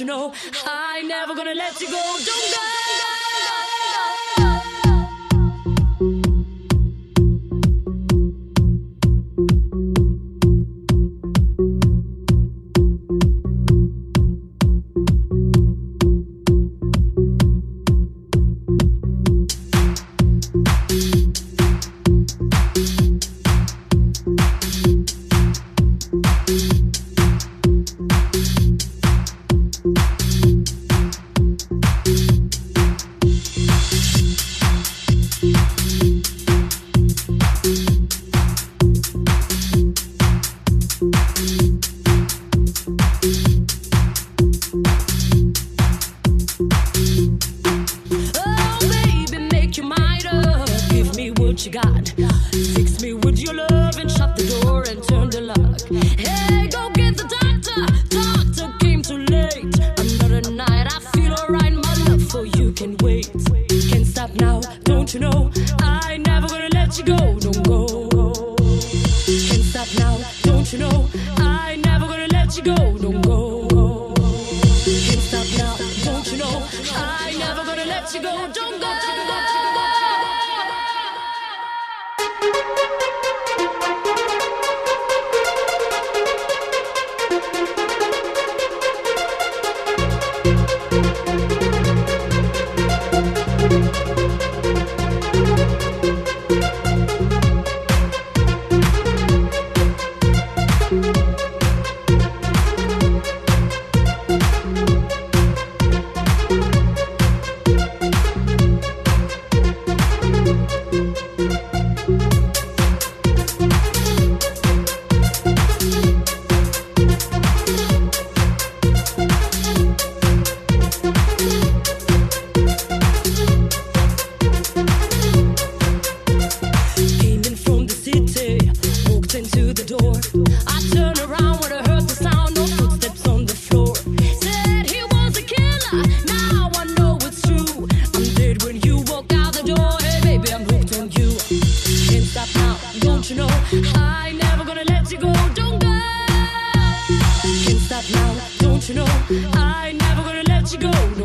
You know?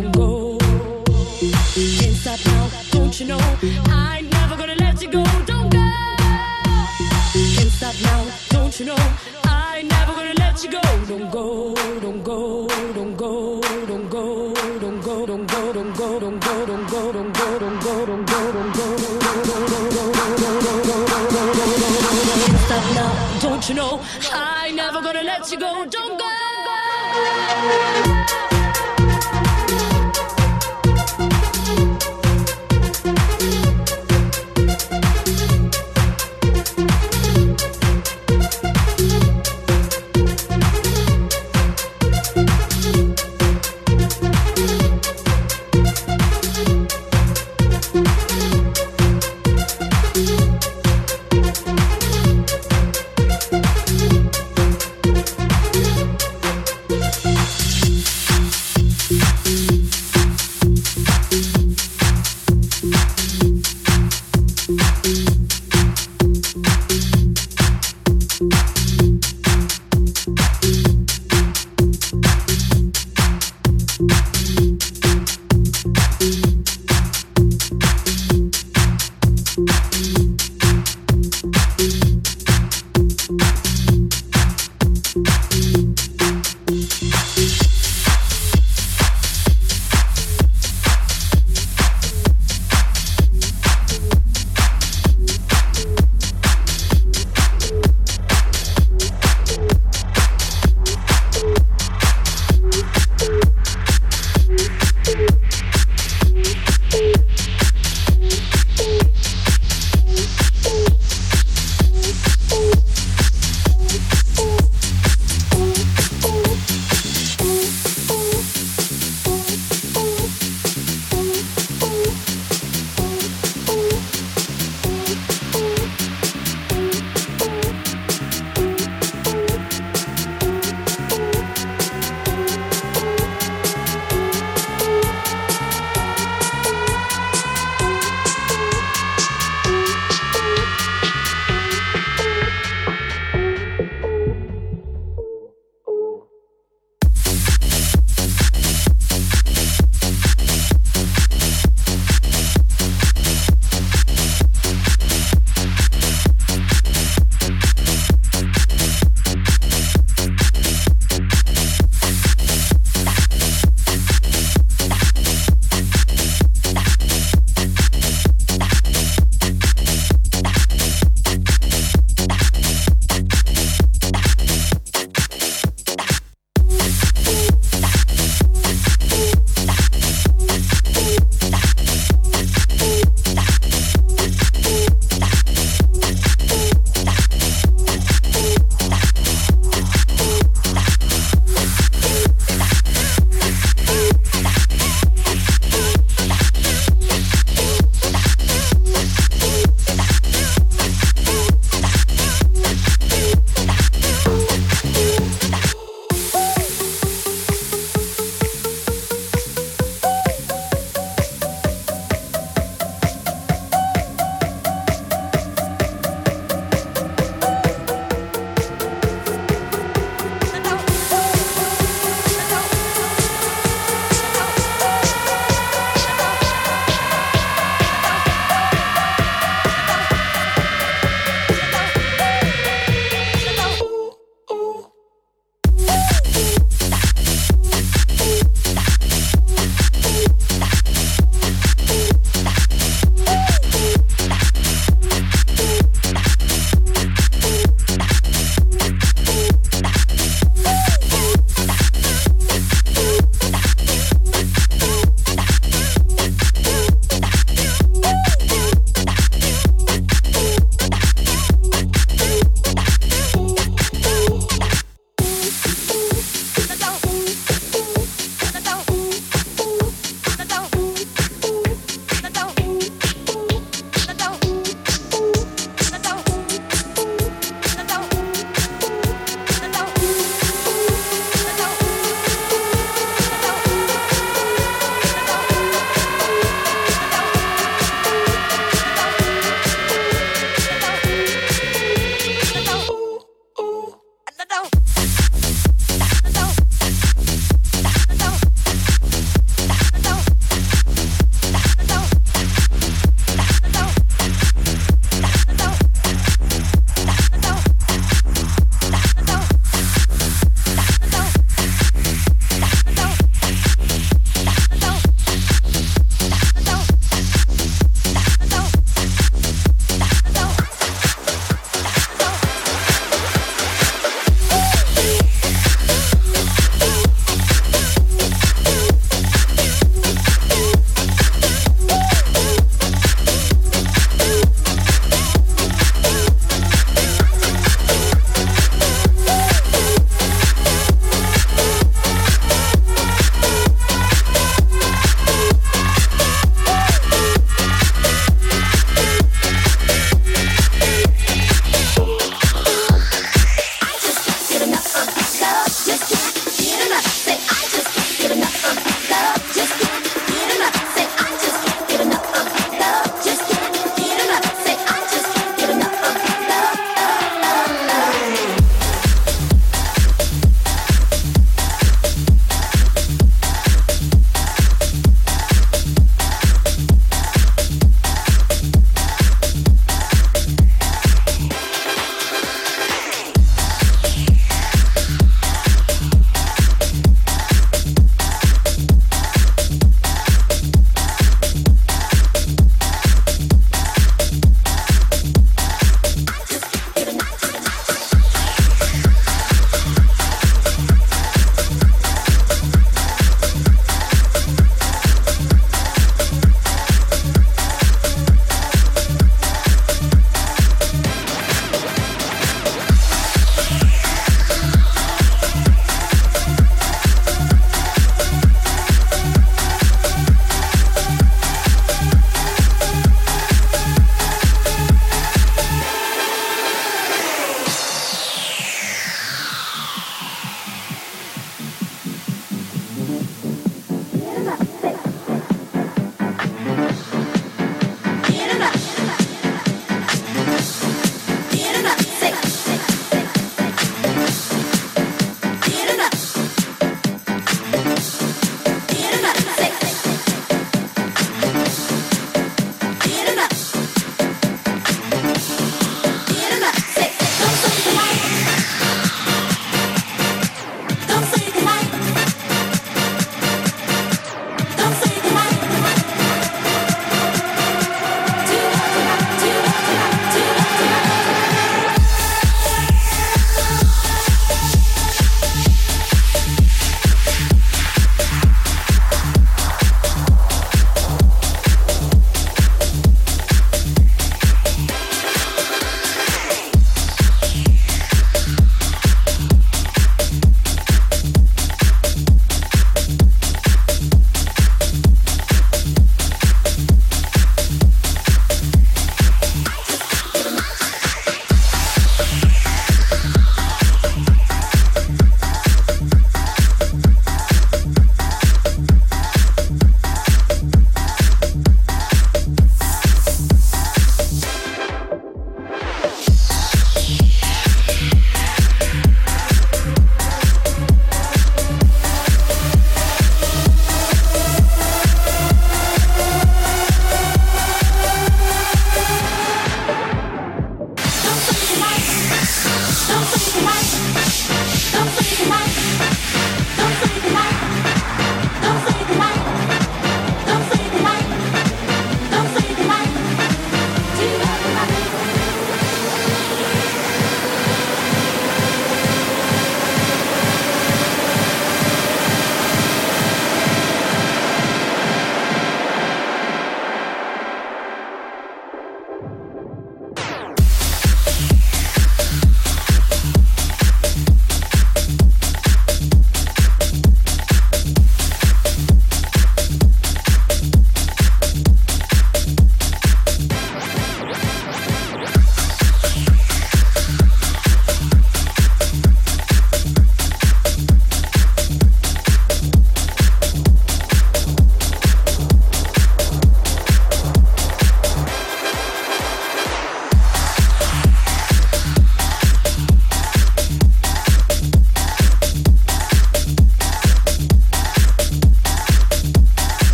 Don't go. Can't stop now, don't you know? I ain't never gonna let you go. Don't go. Can't stop now, don't you know? I ain't never gonna let you go. Don't go, don't go, don't go, don't go, don't go, don't go, don't go, don't go, don't go, don't go, don't go, don't go, don't go. Don't never gonna let you go. Don't go, go.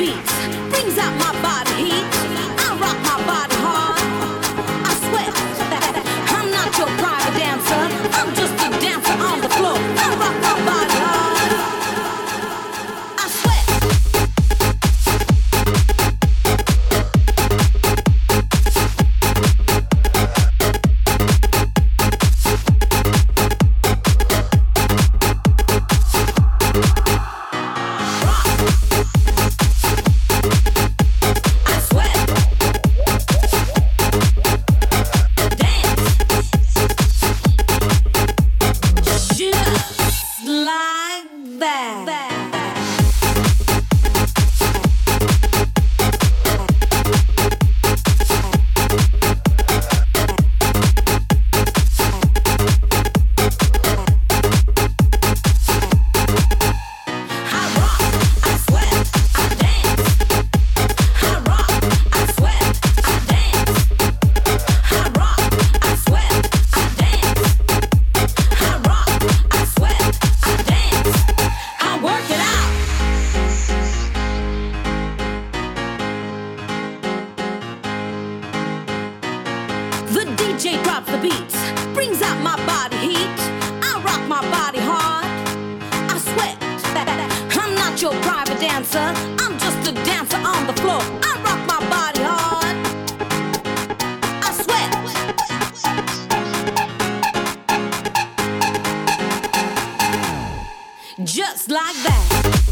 beats, brings out my body. Work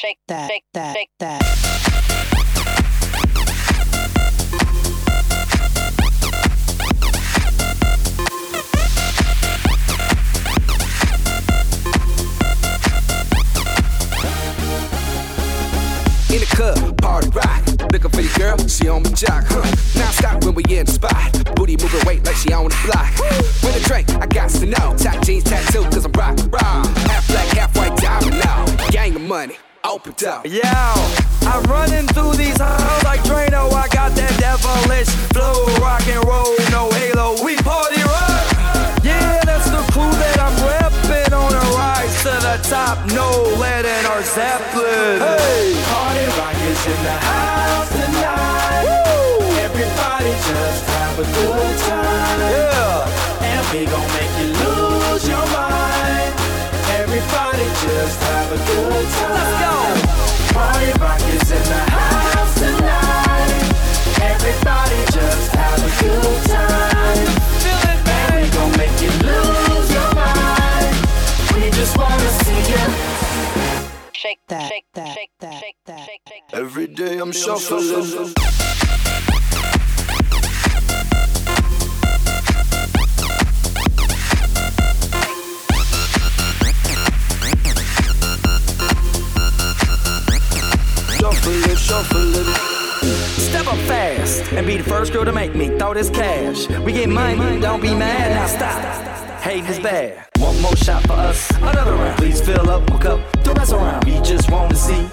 shake that, shake that, shake that. in the club, party rock. Looking for your girl, she on my jock, huh? Now stop when we in the spot. Booty moving weight like she on the block. With a drink, I got to know. Tight jeans, tattoo, cause I'm rock, rock. Half black, half white, diamond now. Gang of money. Up it. Yeah, I'm running through these halls like Drano. I got that devilish flow, rock and roll, no halo. We party rock. Yeah, that's the clue that I'm repping on a rise to the top. No letting our Zeppelin. Hey, party rock is in the house tonight. Woo! Everybody just have a good time. Yeah, and we gon' make you lose your mind. Everybody just have a good time. Let's go. Party rock is in the house tonight. Everybody just have a good time. Feel it, And we gon' make you lose your mind. We just wanna see you. Shake that, shake that, shake that, shake that, shake that. Every day I'm shuffling. Shuffle it, shuffle it. Step up fast and be the first girl to make me throw this cash. We get money, don't be mad, now stop. Hate is bad. One more shot for us, another round. Please fill up my cup, the rest around. We just want to see